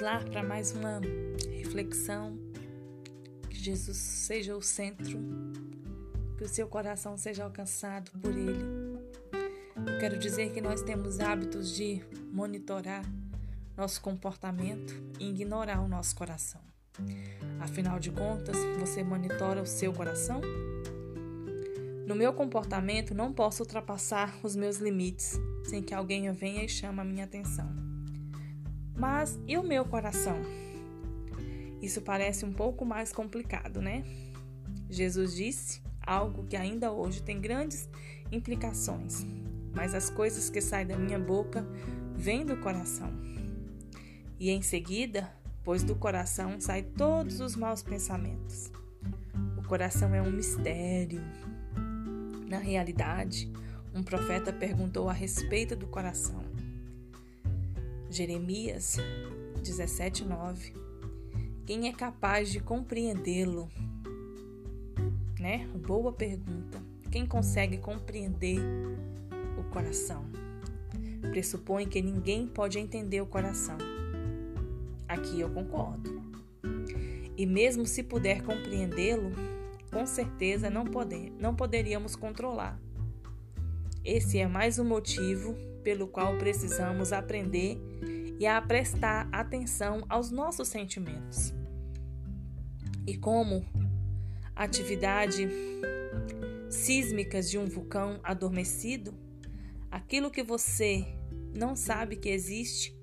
lá para mais uma reflexão. Que Jesus seja o centro, que o seu coração seja alcançado por Ele. Eu quero dizer que nós temos hábitos de monitorar nosso comportamento e ignorar o nosso coração. Afinal de contas, você monitora o seu coração? No meu comportamento, não posso ultrapassar os meus limites sem que alguém venha e chame a minha atenção. Mas e o meu coração? Isso parece um pouco mais complicado, né? Jesus disse algo que ainda hoje tem grandes implicações, mas as coisas que saem da minha boca vêm do coração. E em seguida, pois do coração saem todos os maus pensamentos. O coração é um mistério. Na realidade, um profeta perguntou a respeito do coração. Jeremias 17:9. Quem é capaz de compreendê-lo? Né? Boa pergunta. Quem consegue compreender o coração? Pressupõe que ninguém pode entender o coração. Aqui eu concordo. E mesmo se puder compreendê-lo, com certeza não, poder, não poderíamos controlar. Esse é mais um motivo pelo qual precisamos aprender e a prestar atenção aos nossos sentimentos. E como atividade sísmicas de um vulcão adormecido, aquilo que você não sabe que existe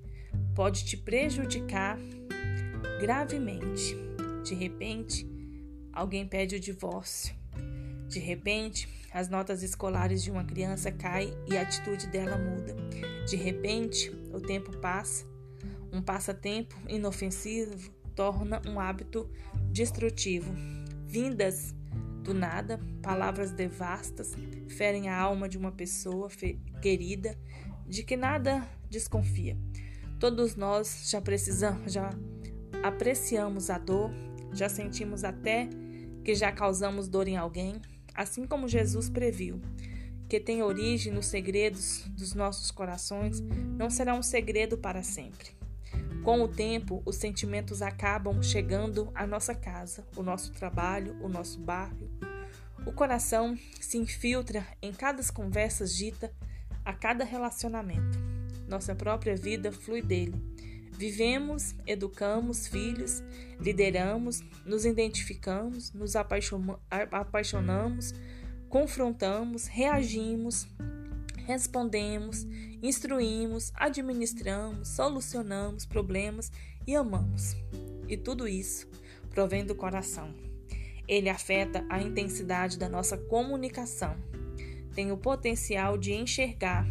pode te prejudicar gravemente. De repente, alguém pede o divórcio. De repente, as notas escolares de uma criança caem e a atitude dela muda. De repente, o tempo passa. Um passatempo inofensivo torna um hábito destrutivo. Vindas do nada, palavras devastas ferem a alma de uma pessoa querida de que nada desconfia. Todos nós já precisamos, já apreciamos a dor, já sentimos até que já causamos dor em alguém assim como Jesus previu, que tem origem nos segredos dos nossos corações, não será um segredo para sempre. Com o tempo, os sentimentos acabam chegando à nossa casa, o nosso trabalho, o nosso bairro. O coração se infiltra em cada conversa dita, a cada relacionamento. Nossa própria vida flui dele. Vivemos, educamos filhos, lideramos, nos identificamos, nos apaixonamos, confrontamos, reagimos, respondemos, instruímos, administramos, solucionamos problemas e amamos. E tudo isso provém do coração. Ele afeta a intensidade da nossa comunicação. Tem o potencial de enxergar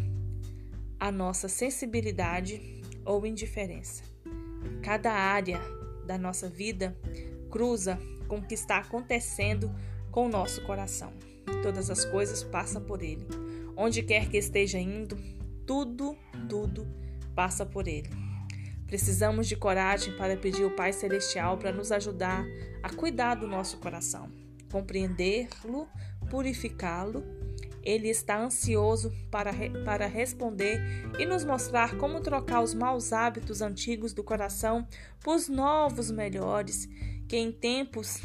a nossa sensibilidade ou indiferença. Cada área da nossa vida cruza com o que está acontecendo com o nosso coração. Todas as coisas passam por ele. Onde quer que esteja indo, tudo, tudo passa por ele. Precisamos de coragem para pedir o Pai Celestial para nos ajudar a cuidar do nosso coração, compreendê-lo, purificá-lo ele está ansioso para, para responder e nos mostrar como trocar os maus hábitos antigos do coração por novos melhores, que em tempos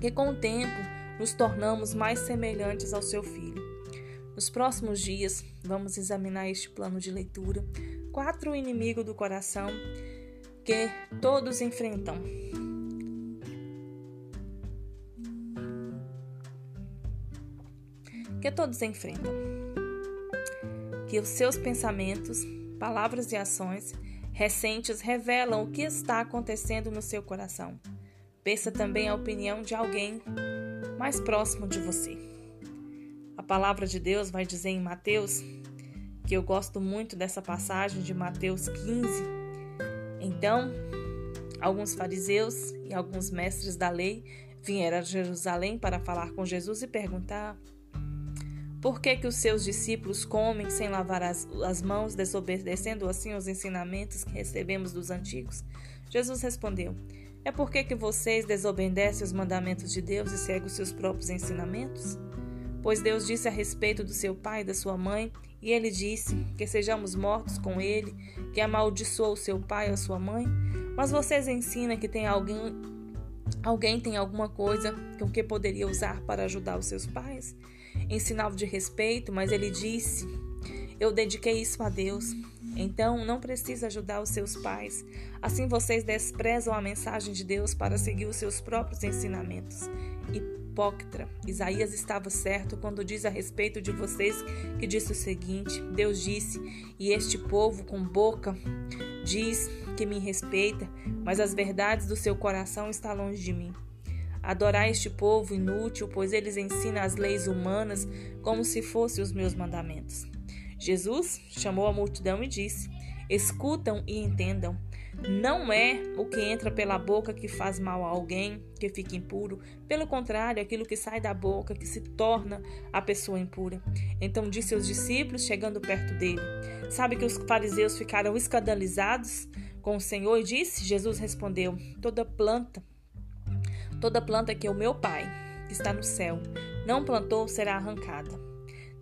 que com o tempo nos tornamos mais semelhantes ao seu filho. Nos próximos dias, vamos examinar este plano de leitura, quatro inimigos do coração que todos enfrentam. Que todos enfrentam. Que os seus pensamentos, palavras e ações recentes revelam o que está acontecendo no seu coração. Peça também a opinião de alguém mais próximo de você. A palavra de Deus vai dizer em Mateus, que eu gosto muito dessa passagem de Mateus 15. Então, alguns fariseus e alguns mestres da lei vieram a Jerusalém para falar com Jesus e perguntar por que, que os seus discípulos comem sem lavar as, as mãos, desobedecendo assim os ensinamentos que recebemos dos antigos? Jesus respondeu: É porque que vocês desobedecem os mandamentos de Deus e seguem os seus próprios ensinamentos? Pois Deus disse a respeito do seu pai e da sua mãe, e ele disse que sejamos mortos com ele, que amaldiçoou o seu pai e a sua mãe. Mas vocês ensinam que tem alguém alguém tem alguma coisa com que poderia usar para ajudar os seus pais? Em sinal de respeito, mas ele disse: Eu dediquei isso a Deus. Então não precisa ajudar os seus pais. Assim vocês desprezam a mensagem de Deus para seguir os seus próprios ensinamentos. Hipócrita, Isaías estava certo quando diz a respeito de vocês que disse o seguinte: Deus disse, e este povo com boca diz que me respeita, mas as verdades do seu coração estão longe de mim. Adorar este povo inútil, pois eles ensinam as leis humanas como se fossem os meus mandamentos. Jesus chamou a multidão e disse: Escutam e entendam. Não é o que entra pela boca que faz mal a alguém, que fica impuro. Pelo contrário, aquilo que sai da boca que se torna a pessoa impura. Então disse aos discípulos, chegando perto dele: Sabe que os fariseus ficaram escandalizados com o Senhor e disse? Jesus respondeu: Toda planta, toda planta que o meu Pai, que está no céu, não plantou será arrancada.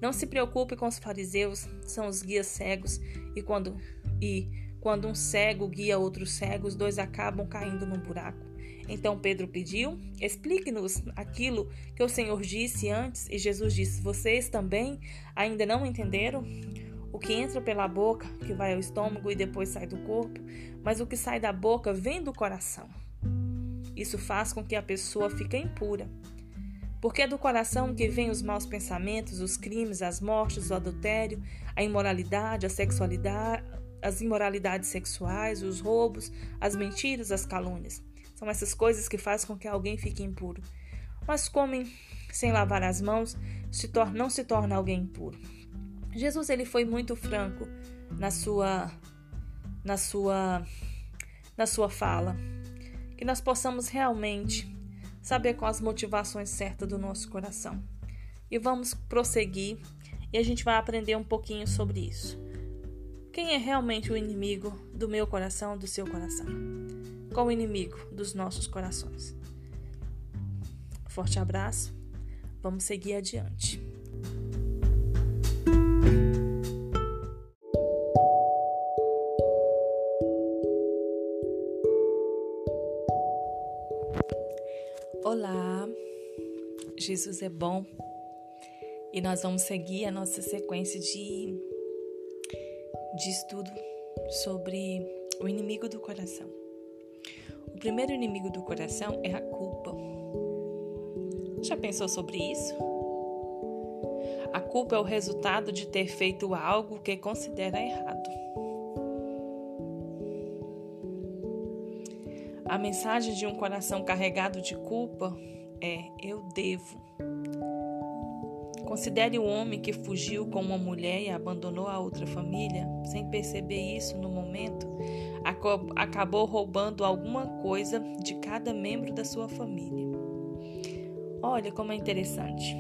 Não se preocupe com os fariseus, são os guias cegos, e quando e quando um cego guia outros cegos, dois acabam caindo num buraco. Então Pedro pediu: Explique-nos aquilo que o Senhor disse antes, e Jesus disse: Vocês também ainda não entenderam? O que entra pela boca, que vai ao estômago e depois sai do corpo, mas o que sai da boca vem do coração. Isso faz com que a pessoa fique impura. Porque é do coração que vêm os maus pensamentos, os crimes, as mortes, o adultério, a imoralidade, a sexualidade, as imoralidades sexuais, os roubos, as mentiras, as calúnias. São essas coisas que fazem com que alguém fique impuro. Mas comem sem lavar as mãos, se não se torna alguém impuro. Jesus ele foi muito franco na sua na sua na sua fala, que nós possamos realmente saber quais as motivações certas do nosso coração. E vamos prosseguir e a gente vai aprender um pouquinho sobre isso. Quem é realmente o inimigo do meu coração, do seu coração? Qual o inimigo dos nossos corações? Forte abraço, vamos seguir adiante. Olá, Jesus é bom e nós vamos seguir a nossa sequência de, de estudo sobre o inimigo do coração. O primeiro inimigo do coração é a culpa. Já pensou sobre isso? A culpa é o resultado de ter feito algo que considera errado. A mensagem de um coração carregado de culpa é: eu devo. Considere o homem que fugiu com uma mulher e abandonou a outra família, sem perceber isso no momento, acabou roubando alguma coisa de cada membro da sua família. Olha como é interessante.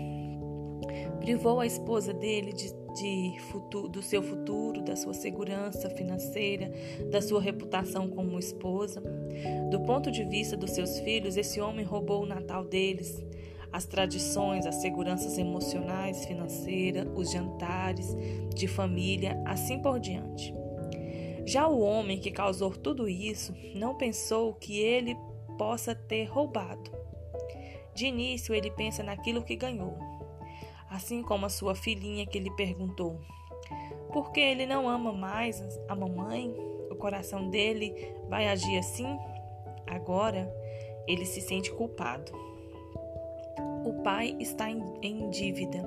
Privou a esposa dele de de futuro, do seu futuro, da sua segurança financeira, da sua reputação como esposa. Do ponto de vista dos seus filhos, esse homem roubou o Natal deles, as tradições, as seguranças emocionais, financeiras, os jantares de família, assim por diante. Já o homem que causou tudo isso não pensou que ele possa ter roubado. De início, ele pensa naquilo que ganhou assim como a sua filhinha que lhe perguntou: Por que ele não ama mais a mamãe? O coração dele vai agir assim? Agora ele se sente culpado. O pai está em dívida.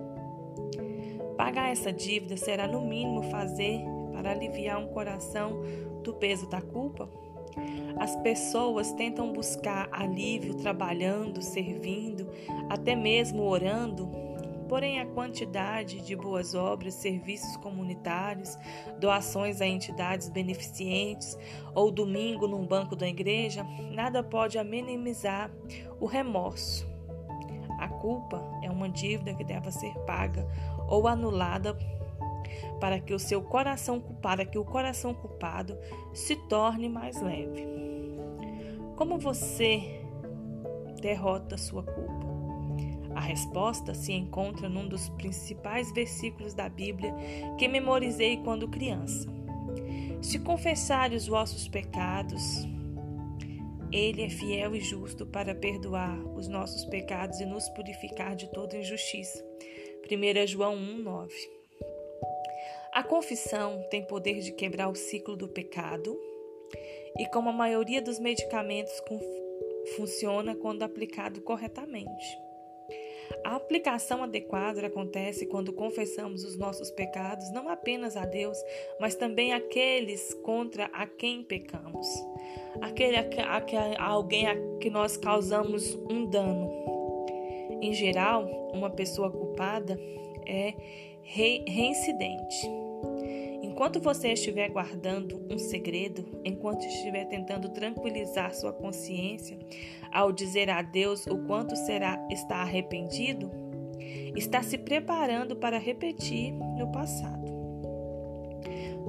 Pagar essa dívida será no mínimo fazer para aliviar um coração do peso da culpa? As pessoas tentam buscar alívio trabalhando, servindo, até mesmo orando Porém, a quantidade de boas obras, serviços comunitários, doações a entidades beneficentes ou domingo num banco da igreja, nada pode amenizar o remorso. A culpa é uma dívida que deve ser paga ou anulada para que o seu coração para que o coração culpado se torne mais leve. Como você derrota sua culpa? A resposta se encontra num dos principais versículos da Bíblia que memorizei quando criança. Se confessares os vossos pecados, Ele é fiel e justo para perdoar os nossos pecados e nos purificar de toda injustiça. 1 João 1:9. A confissão tem poder de quebrar o ciclo do pecado e, como a maioria dos medicamentos, funciona quando aplicado corretamente. A aplicação adequada acontece quando confessamos os nossos pecados, não apenas a Deus, mas também aqueles contra a quem pecamos, aquele a, a, a alguém a que nós causamos um dano. Em geral, uma pessoa culpada é re, reincidente. Enquanto você estiver guardando um segredo, enquanto estiver tentando tranquilizar sua consciência ao dizer a Deus o quanto será está arrependido, está se preparando para repetir no passado.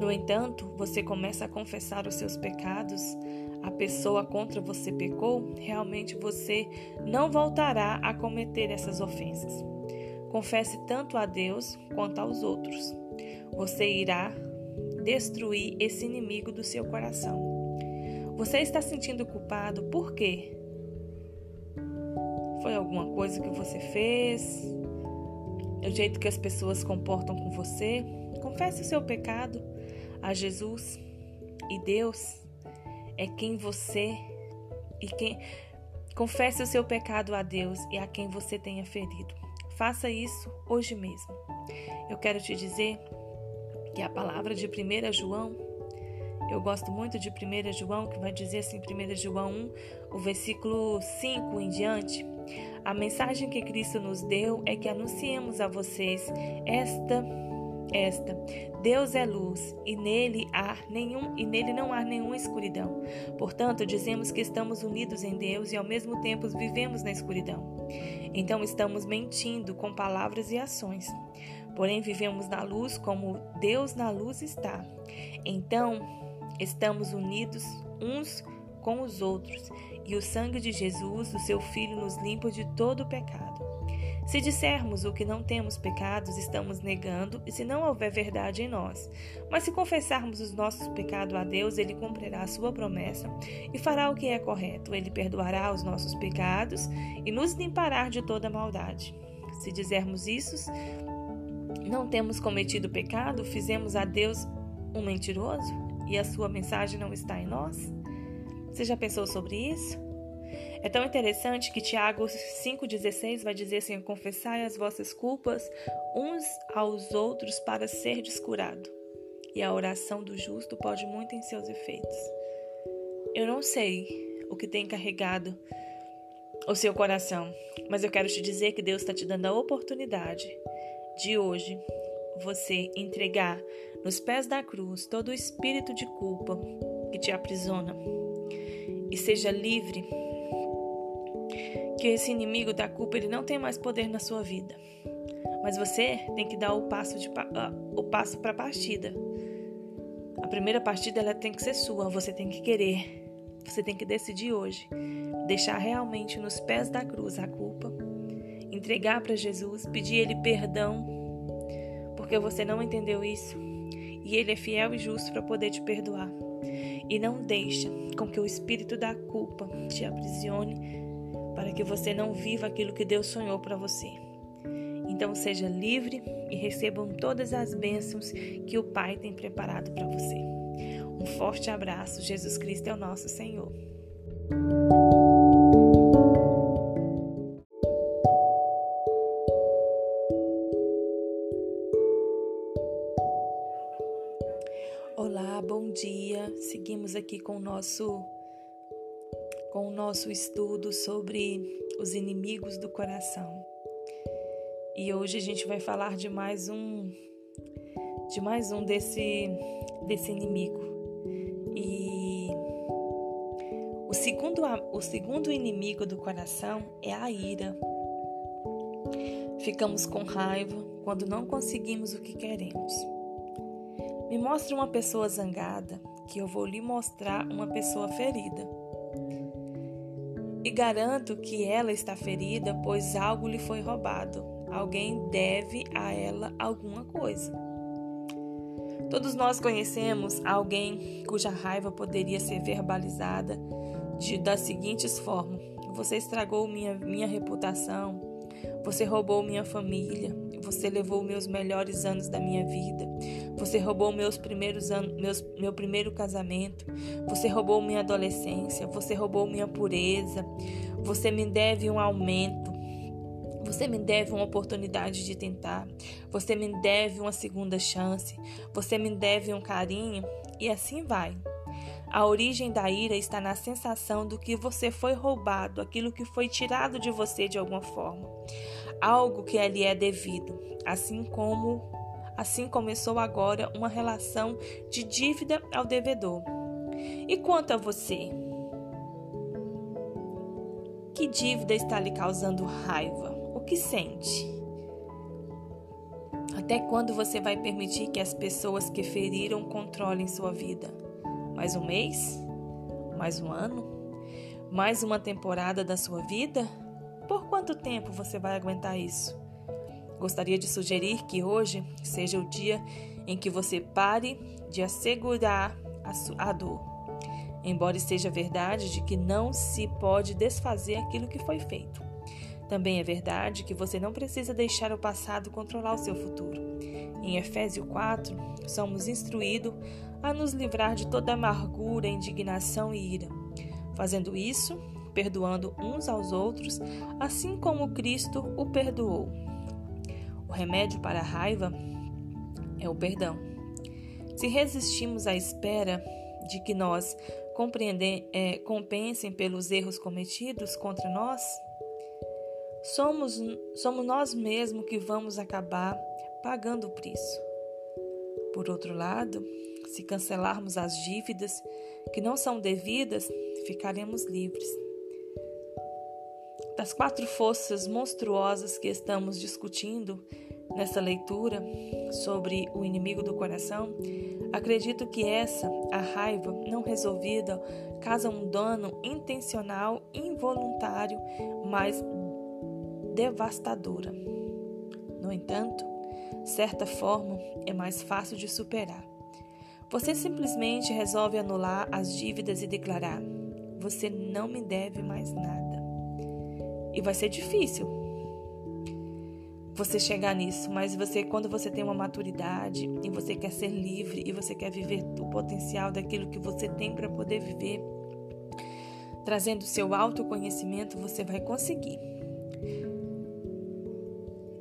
No entanto, você começa a confessar os seus pecados, a pessoa contra você pecou, realmente você não voltará a cometer essas ofensas. Confesse tanto a Deus quanto aos outros. Você irá destruir esse inimigo do seu coração. Você está sentindo culpado por quê? Foi alguma coisa que você fez? O jeito que as pessoas comportam com você? Confesse o seu pecado a Jesus e Deus é quem você e quem confesse o seu pecado a Deus e a quem você tenha ferido. Faça isso hoje mesmo. Eu quero te dizer que a palavra de 1 João, eu gosto muito de 1 João, que vai dizer assim, 1 João 1, o versículo 5 em diante. A mensagem que Cristo nos deu é que anunciemos a vocês esta esta Deus é luz e nele há nenhum e nele não há nenhuma escuridão. Portanto, dizemos que estamos unidos em Deus e ao mesmo tempo vivemos na escuridão. Então estamos mentindo com palavras e ações. Porém, vivemos na luz como Deus na luz está. Então, estamos unidos uns com os outros, e o sangue de Jesus, o seu Filho, nos limpa de todo o pecado. Se dissermos o que não temos pecados, estamos negando, e se não houver verdade em nós. Mas se confessarmos os nossos pecados a Deus, Ele cumprirá a sua promessa e fará o que é correto. Ele perdoará os nossos pecados e nos limpará de toda maldade. Se dizermos isso, não temos cometido pecado, fizemos a Deus um mentiroso e a sua mensagem não está em nós? Você já pensou sobre isso? É tão interessante que Tiago 5,16 vai dizer assim: confessai as vossas culpas uns aos outros para ser descurado. E a oração do justo pode muito em seus efeitos. Eu não sei o que tem carregado o seu coração, mas eu quero te dizer que Deus está te dando a oportunidade de hoje você entregar nos pés da cruz todo o espírito de culpa que te aprisiona. E seja livre que esse inimigo da culpa ele não tem mais poder na sua vida. Mas você tem que dar o passo de uh, o passo para a partida. A primeira partida ela tem que ser sua. Você tem que querer. Você tem que decidir hoje deixar realmente nos pés da cruz a culpa entregar para Jesus pedir ele perdão porque você não entendeu isso. E Ele é fiel e justo para poder te perdoar. E não deixa com que o espírito da culpa te aprisione para que você não viva aquilo que Deus sonhou para você. Então seja livre e recebam todas as bênçãos que o Pai tem preparado para você. Um forte abraço. Jesus Cristo é o nosso Senhor. Seguimos aqui com o nosso com o nosso estudo sobre os inimigos do coração. E hoje a gente vai falar de mais um de mais um desse desse inimigo. E o segundo o segundo inimigo do coração é a ira. Ficamos com raiva quando não conseguimos o que queremos. Me mostre uma pessoa zangada, que eu vou lhe mostrar uma pessoa ferida. E garanto que ela está ferida, pois algo lhe foi roubado. Alguém deve a ela alguma coisa. Todos nós conhecemos alguém cuja raiva poderia ser verbalizada de, das seguintes formas: Você estragou minha, minha reputação, você roubou minha família, você levou meus melhores anos da minha vida, você roubou meus primeiros anos, meus, meu primeiro casamento, você roubou minha adolescência, você roubou minha pureza, você me deve um aumento. Você me deve uma oportunidade de tentar. Você me deve uma segunda chance. Você me deve um carinho. E assim vai. A origem da ira está na sensação do que você foi roubado, aquilo que foi tirado de você de alguma forma, algo que lhe é devido, assim como assim começou agora uma relação de dívida ao devedor. E quanto a você? Que dívida está lhe causando raiva? O que sente? Até quando você vai permitir que as pessoas que feriram controlem sua vida? Mais um mês? Mais um ano? Mais uma temporada da sua vida? Por quanto tempo você vai aguentar isso? Gostaria de sugerir que hoje seja o dia em que você pare de assegurar a, a dor. Embora seja verdade de que não se pode desfazer aquilo que foi feito. Também é verdade que você não precisa deixar o passado controlar o seu futuro. Em Efésios 4, somos instruídos a nos livrar de toda amargura, indignação e ira. Fazendo isso, perdoando uns aos outros, assim como Cristo o perdoou. O remédio para a raiva é o perdão. Se resistimos à espera de que nós é, compensem pelos erros cometidos contra nós, somos, somos nós mesmos que vamos acabar pagando o preço. Por outro lado, se cancelarmos as dívidas que não são devidas, ficaremos livres. Das quatro forças monstruosas que estamos discutindo nessa leitura sobre o inimigo do coração, acredito que essa, a raiva não resolvida, causa um dano intencional, involuntário, mas devastadora. No entanto, certa forma é mais fácil de superar. Você simplesmente resolve anular as dívidas e declarar: Você não me deve mais nada. E vai ser difícil você chegar nisso, mas você quando você tem uma maturidade e você quer ser livre e você quer viver o potencial daquilo que você tem para poder viver, trazendo seu autoconhecimento, você vai conseguir.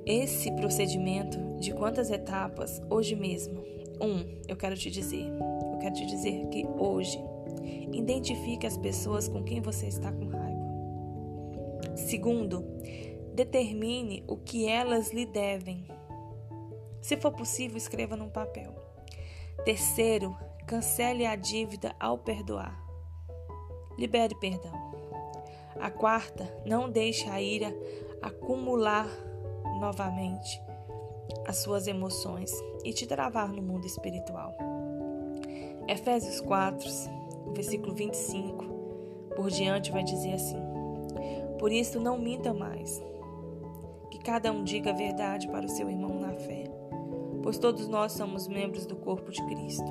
Esse procedimento de quantas etapas hoje mesmo um, eu quero te dizer, eu quero te dizer que hoje, identifique as pessoas com quem você está com raiva. Segundo, determine o que elas lhe devem. Se for possível, escreva num papel. Terceiro, cancele a dívida ao perdoar. Libere perdão. A quarta, não deixe a ira acumular novamente as suas emoções e te travar no mundo espiritual. Efésios 4, versículo 25 por diante vai dizer assim: Por isso não minta mais, que cada um diga a verdade para o seu irmão na fé, pois todos nós somos membros do corpo de Cristo.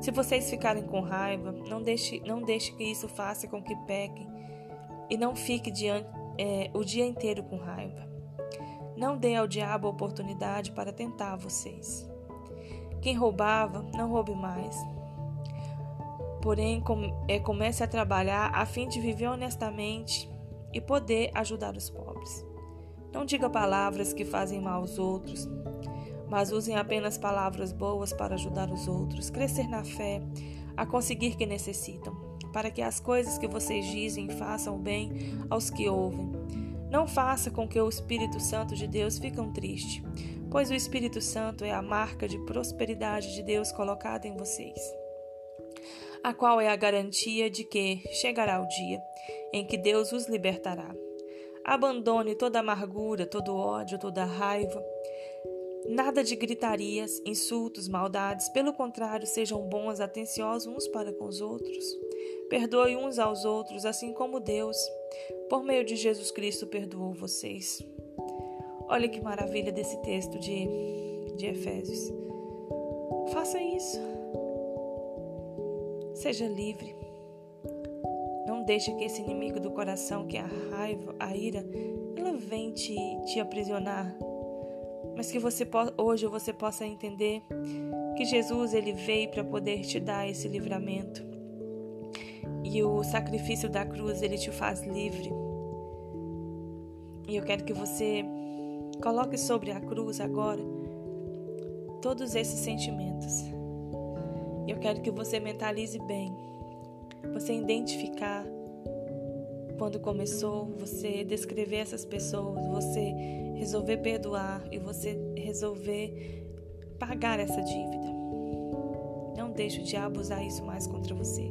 Se vocês ficarem com raiva, não deixe, não deixe que isso faça com que pequem e não fique diante, é, o dia inteiro com raiva. Não dê ao diabo a oportunidade para tentar vocês. Quem roubava, não roube mais. Porém, é, comece a trabalhar a fim de viver honestamente e poder ajudar os pobres. Não diga palavras que fazem mal aos outros, mas usem apenas palavras boas para ajudar os outros, crescer na fé, a conseguir que necessitam, para que as coisas que vocês dizem façam bem aos que ouvem. Não faça com que o Espírito Santo de Deus fique triste, pois o Espírito Santo é a marca de prosperidade de Deus colocada em vocês, a qual é a garantia de que chegará o dia em que Deus os libertará. Abandone toda amargura, todo ódio, toda raiva. Nada de gritarias, insultos, maldades, pelo contrário, sejam bons, atenciosos uns para com os outros. Perdoe uns aos outros, assim como Deus, por meio de Jesus Cristo, perdoou vocês. Olha que maravilha desse texto de, de Efésios. Faça isso. Seja livre. Não deixe que esse inimigo do coração, que é a raiva, a ira, ela vem te, te aprisionar. Mas que você hoje você possa entender que Jesus ele veio para poder te dar esse livramento. E o sacrifício da cruz ele te faz livre. E eu quero que você coloque sobre a cruz agora todos esses sentimentos. Eu quero que você mentalize bem. Você identificar quando começou, você descrever essas pessoas, você resolver perdoar e você resolver pagar essa dívida. Não deixe o diabo usar isso mais contra você.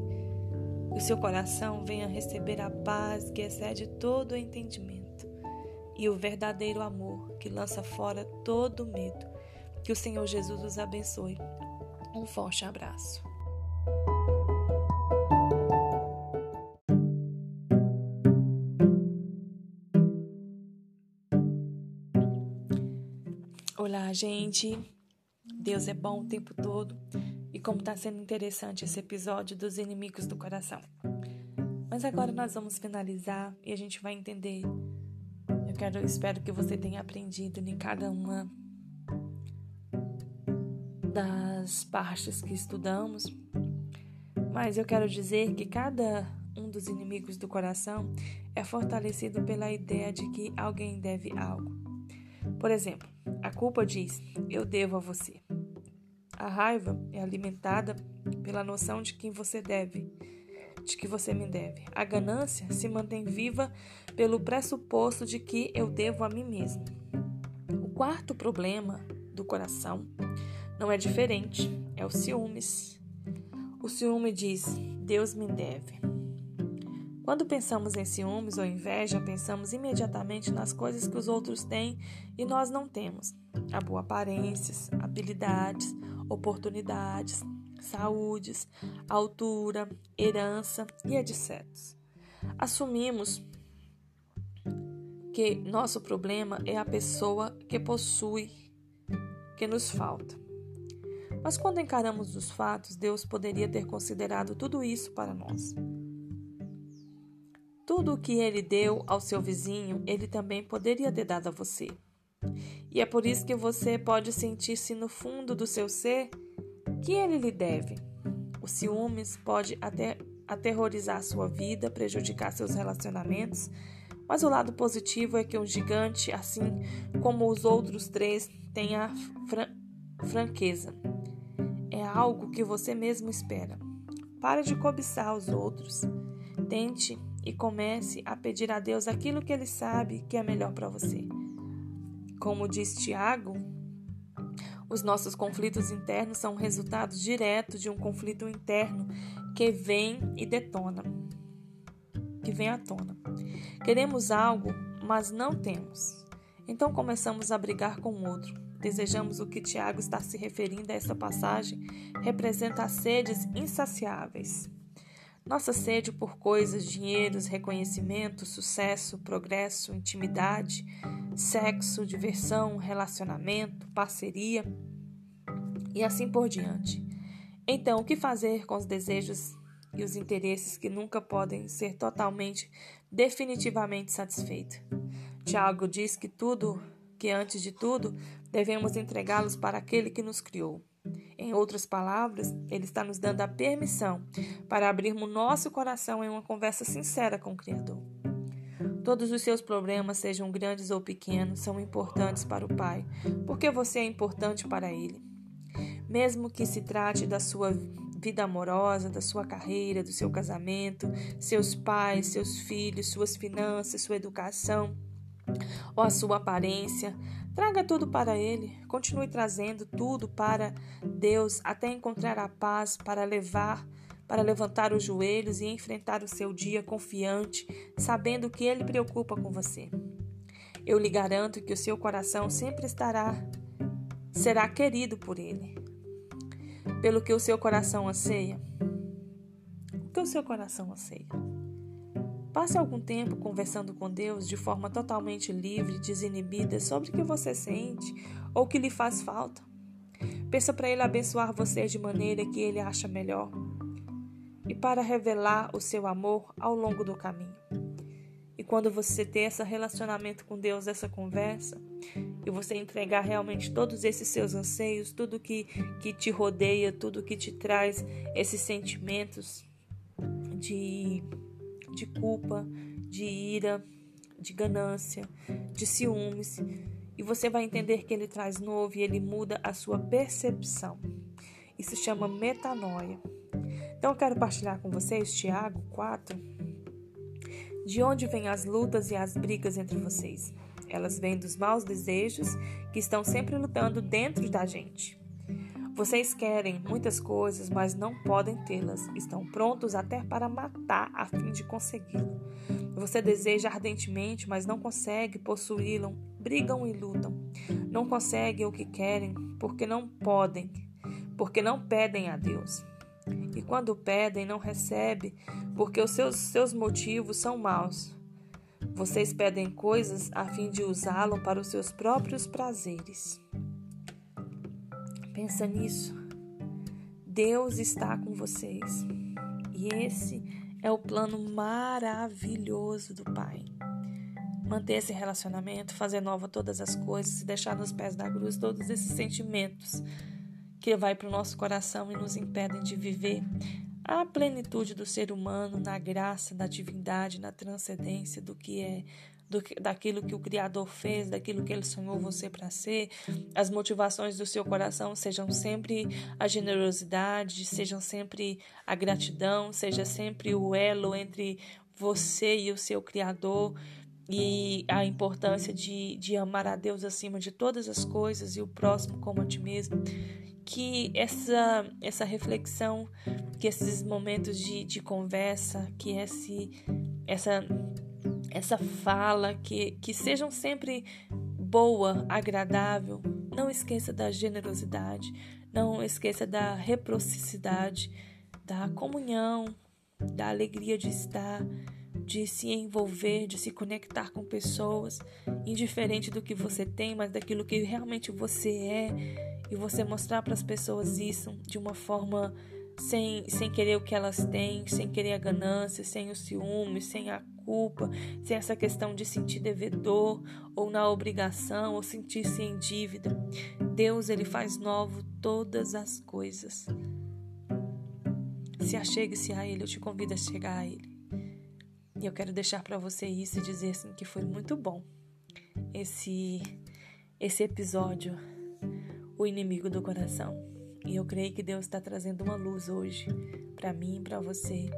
Que o seu coração venha receber a paz que excede todo o entendimento e o verdadeiro amor que lança fora todo medo. Que o Senhor Jesus os abençoe. Um forte abraço. Olá, gente. Deus é bom o tempo todo e como está sendo interessante esse episódio dos inimigos do coração. Mas agora nós vamos finalizar e a gente vai entender. Eu quero, espero que você tenha aprendido em cada uma das partes que estudamos. Mas eu quero dizer que cada um dos inimigos do coração é fortalecido pela ideia de que alguém deve algo. Por exemplo, a culpa diz: eu devo a você. A raiva é alimentada pela noção de quem você deve, de que você me deve. A ganância se mantém viva pelo pressuposto de que eu devo a mim mesmo. O quarto problema do coração não é diferente, é o ciúmes. O ciúme diz: Deus me deve. Quando pensamos em ciúmes ou inveja, pensamos imediatamente nas coisas que os outros têm e nós não temos: a boa aparências, habilidades, oportunidades, saúdes, altura, herança e etc. Assumimos que nosso problema é a pessoa que possui, que nos falta. Mas quando encaramos os fatos, Deus poderia ter considerado tudo isso para nós. Tudo o que ele deu ao seu vizinho, ele também poderia ter dado a você. E é por isso que você pode sentir-se no fundo do seu ser que ele lhe deve. O ciúmes pode até aterrorizar sua vida, prejudicar seus relacionamentos, mas o lado positivo é que um gigante, assim como os outros três, tem a fran franqueza. Algo que você mesmo espera. Pare de cobiçar os outros. Tente e comece a pedir a Deus aquilo que Ele sabe que é melhor para você. Como diz Tiago, os nossos conflitos internos são resultados diretos de um conflito interno que vem e detona, que vem à tona. Queremos algo, mas não temos. Então começamos a brigar com o outro. Desejamos o que Tiago está se referindo a essa passagem representa as sedes insaciáveis. Nossa sede por coisas, dinheiros, reconhecimento, sucesso, progresso, intimidade, sexo, diversão, relacionamento, parceria e assim por diante. Então, o que fazer com os desejos e os interesses que nunca podem ser totalmente, definitivamente satisfeitos? Tiago diz que tudo, que antes de tudo, devemos entregá-los para aquele que nos criou. Em outras palavras, Ele está nos dando a permissão para abrirmos nosso coração em uma conversa sincera com o Criador. Todos os seus problemas, sejam grandes ou pequenos, são importantes para o Pai, porque você é importante para Ele. Mesmo que se trate da sua vida amorosa, da sua carreira, do seu casamento, seus pais, seus filhos, suas finanças, sua educação ou a sua aparência, Traga tudo para Ele, continue trazendo tudo para Deus até encontrar a paz para levar, para levantar os joelhos e enfrentar o seu dia confiante, sabendo que Ele preocupa com você. Eu lhe garanto que o seu coração sempre estará, será querido por Ele. Pelo que o seu coração anseia. O que o seu coração anseia? Passe algum tempo conversando com Deus de forma totalmente livre, desinibida sobre o que você sente ou o que lhe faz falta. Peça para Ele abençoar você de maneira que Ele acha melhor. e para revelar o seu amor ao longo do caminho. E quando você ter esse relacionamento com Deus, essa conversa, e você entregar realmente todos esses seus anseios, tudo que, que te rodeia, tudo que te traz esses sentimentos de, de culpa, de ira, de ganância, de ciúmes, e você vai entender que ele traz novo e ele muda a sua percepção. Isso chama metanoia. Então eu quero partilhar com vocês Tiago 4. De onde vêm as lutas e as brigas entre vocês? Elas vêm dos maus desejos que estão sempre lutando dentro da gente. Vocês querem muitas coisas, mas não podem tê-las. Estão prontos até para matar a fim de consegui-lo. Você deseja ardentemente, mas não consegue possuí-lo. Brigam e lutam. Não conseguem o que querem porque não podem, porque não pedem a Deus. E quando pedem, não recebem, porque os seus, seus motivos são maus. Vocês pedem coisas a fim de usá-lo para os seus próprios prazeres. Pensa nisso. Deus está com vocês. E esse é o plano maravilhoso do Pai. Manter esse relacionamento, fazer nova todas as coisas, deixar nos pés da cruz todos esses sentimentos que vai para o nosso coração e nos impedem de viver a plenitude do ser humano na graça, na divindade, na transcendência do que é, do, daquilo que o Criador fez, daquilo que Ele sonhou você para ser. As motivações do seu coração sejam sempre a generosidade, sejam sempre a gratidão, seja sempre o elo entre você e o seu Criador e a importância de, de amar a Deus acima de todas as coisas e o próximo como a ti mesmo que essa, essa reflexão, que esses momentos de, de conversa, que esse, essa, essa fala, que, que sejam sempre boa, agradável. Não esqueça da generosidade, não esqueça da reciprocidade, da comunhão, da alegria de estar, de se envolver, de se conectar com pessoas, indiferente do que você tem, mas daquilo que realmente você é e você mostrar para as pessoas isso de uma forma sem, sem querer o que elas têm, sem querer a ganância, sem o ciúme, sem a culpa, sem essa questão de sentir devedor ou na obrigação ou sentir-se em dívida. Deus ele faz novo todas as coisas. Se achegue-se a Ele, eu te convido a chegar a Ele. E eu quero deixar para você isso e dizer assim que foi muito bom esse esse episódio o inimigo do coração. E eu creio que Deus está trazendo uma luz hoje para mim e para você,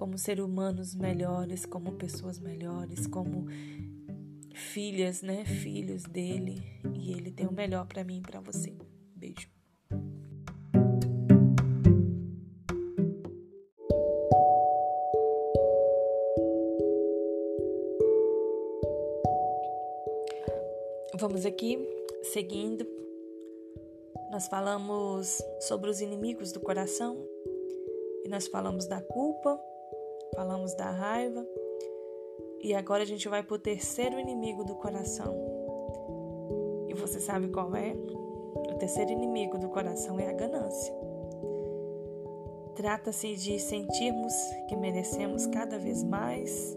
como ser humanos melhores, como pessoas melhores, como filhas, né, filhos dele, e ele tem o melhor para mim e para você. Beijo. Vamos aqui seguindo nós falamos sobre os inimigos do coração e nós falamos da culpa, falamos da raiva e agora a gente vai para o terceiro inimigo do coração. E você sabe qual é? O terceiro inimigo do coração é a ganância. Trata-se de sentirmos que merecemos cada vez mais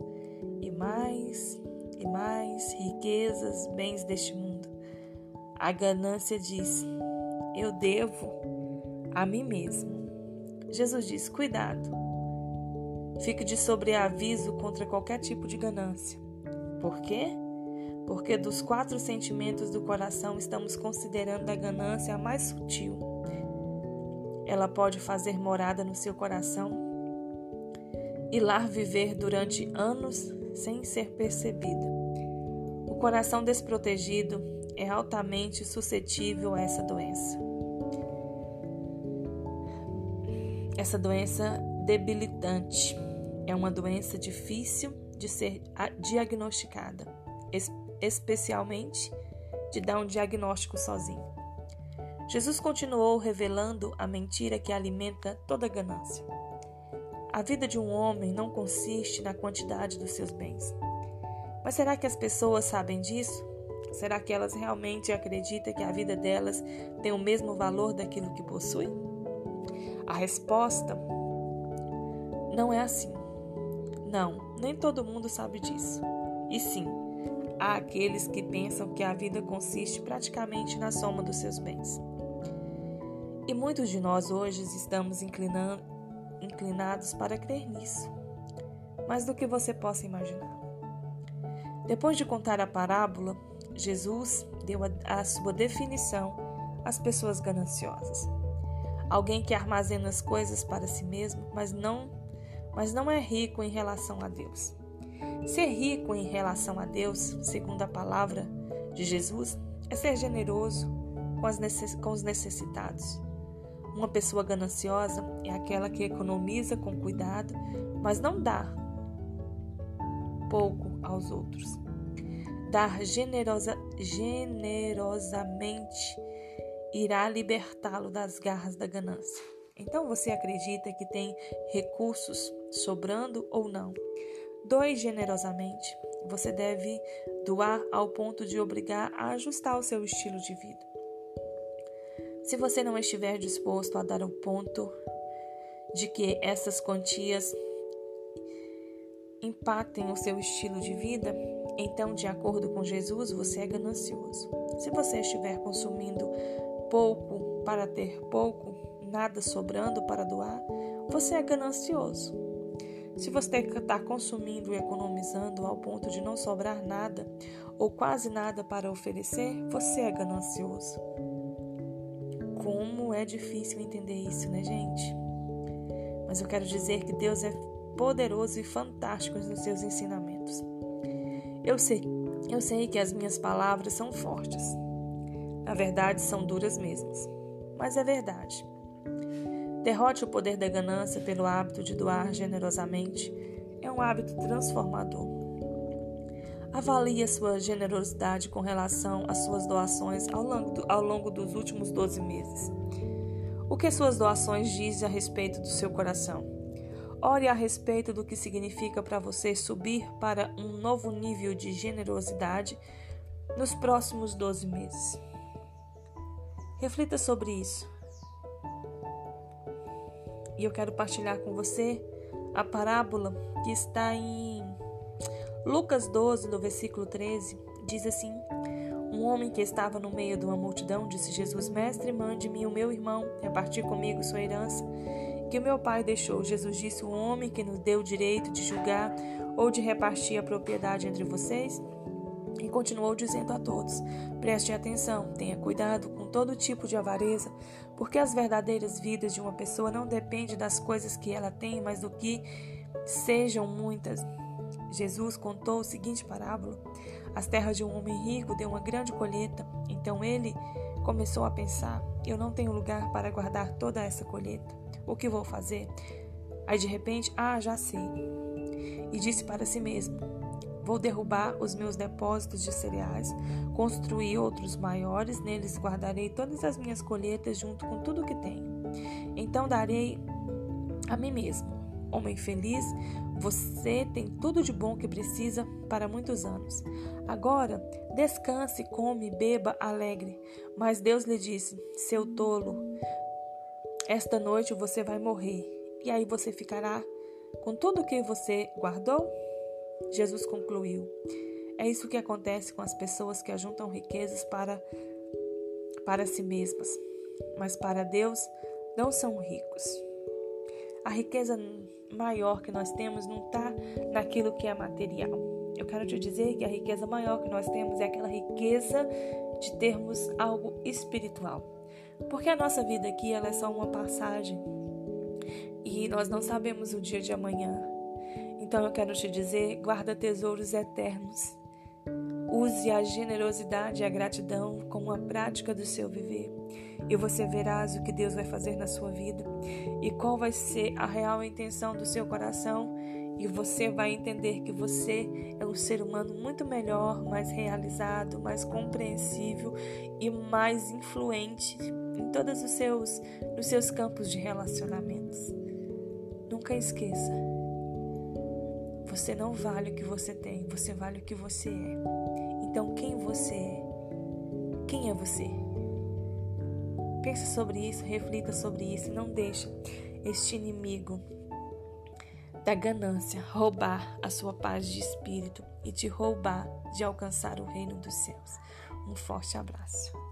e mais e mais riquezas, bens deste mundo. A ganância diz: eu devo a mim mesmo. Jesus diz: cuidado, fique de sobreaviso contra qualquer tipo de ganância. Por quê? Porque dos quatro sentimentos do coração estamos considerando a ganância a mais sutil. Ela pode fazer morada no seu coração e lá viver durante anos sem ser percebida. O coração desprotegido é altamente suscetível a essa doença. Essa doença debilitante é uma doença difícil de ser diagnosticada, especialmente de dar um diagnóstico sozinho. Jesus continuou revelando a mentira que alimenta toda ganância. A vida de um homem não consiste na quantidade dos seus bens. Mas será que as pessoas sabem disso? Será que elas realmente acreditam que a vida delas tem o mesmo valor daquilo que possuem? A resposta Não é assim. Não, nem todo mundo sabe disso. E sim, há aqueles que pensam que a vida consiste praticamente na soma dos seus bens. E muitos de nós hoje estamos inclinados para crer nisso, mais do que você possa imaginar. Depois de contar a parábola, Jesus deu a, sua definição às pessoas gananciosas. Alguém que armazena as coisas para si mesmo, mas não, mas não é rico em relação a Deus. Ser rico em relação a Deus, segundo a palavra de Jesus, é ser generoso com, os necessitados. Uma pessoa gananciosa é aquela que economiza com cuidado, mas não dá pouco aos outros. Dar generosa, generosamente irá libertá-lo das garras da ganância. Então você acredita que tem recursos sobrando ou não? Doe generosamente. Você deve doar ao ponto de obrigar a ajustar o seu estilo de vida. Se você não estiver disposto a dar ao ponto de que essas quantias impactem o seu estilo de vida, então, de acordo com Jesus, você é ganancioso. Se você estiver consumindo pouco para ter pouco, nada sobrando para doar, você é ganancioso. Se você está consumindo e economizando ao ponto de não sobrar nada ou quase nada para oferecer, você é ganancioso. Como é difícil entender isso, né, gente? Mas eu quero dizer que Deus é poderoso e fantástico nos seus ensinamentos. Eu sei, eu sei que as minhas palavras são fortes. Na verdade, são duras mesmas. Mas é verdade. Derrote o poder da ganância pelo hábito de doar generosamente. É um hábito transformador. Avalie a sua generosidade com relação às suas doações ao longo, do, ao longo dos últimos 12 meses. O que suas doações dizem a respeito do seu coração? Ore a respeito do que significa para você subir para um novo nível de generosidade nos próximos 12 meses. Reflita sobre isso. E eu quero partilhar com você a parábola que está em Lucas 12, no versículo 13. Diz assim: Um homem que estava no meio de uma multidão disse: Jesus, mestre, mande-me o meu irmão repartir comigo sua herança que o meu pai deixou. Jesus disse: O homem que nos deu o direito de julgar ou de repartir a propriedade entre vocês. E continuou dizendo a todos: Preste atenção, tenha cuidado com todo tipo de avareza, porque as verdadeiras vidas de uma pessoa não dependem das coisas que ela tem, mas do que sejam muitas. Jesus contou o seguinte parábola: As terras de um homem rico deu uma grande colheita. Então ele começou a pensar: Eu não tenho lugar para guardar toda essa colheita. O que vou fazer? Aí de repente, ah, já sei. E disse para si mesmo: Vou derrubar os meus depósitos de cereais, construir outros maiores, neles guardarei todas as minhas colheitas junto com tudo que tenho. Então darei a mim mesmo. Homem feliz, você tem tudo de bom que precisa para muitos anos. Agora, descanse, come, beba, alegre. Mas Deus lhe disse: Seu tolo, esta noite você vai morrer. E aí você ficará com tudo o que você guardou? Jesus concluiu: É isso que acontece com as pessoas que ajuntam riquezas para, para si mesmas, mas para Deus não são ricos. A riqueza maior que nós temos não está naquilo que é material. Eu quero te dizer que a riqueza maior que nós temos é aquela riqueza de termos algo espiritual. Porque a nossa vida aqui ela é só uma passagem e nós não sabemos o dia de amanhã. Então eu quero te dizer: guarda tesouros eternos. Use a generosidade e a gratidão como uma prática do seu viver. E você verás o que Deus vai fazer na sua vida e qual vai ser a real intenção do seu coração. E você vai entender que você é um ser humano muito melhor, mais realizado, mais compreensível e mais influente em todos os seus, nos seus campos de relacionamentos. Nunca esqueça você não vale o que você tem, você vale o que você é. Então, quem você é? Quem é você? Pense sobre isso, reflita sobre isso e não deixe este inimigo da ganância roubar a sua paz de espírito e te roubar de alcançar o reino dos céus. Um forte abraço.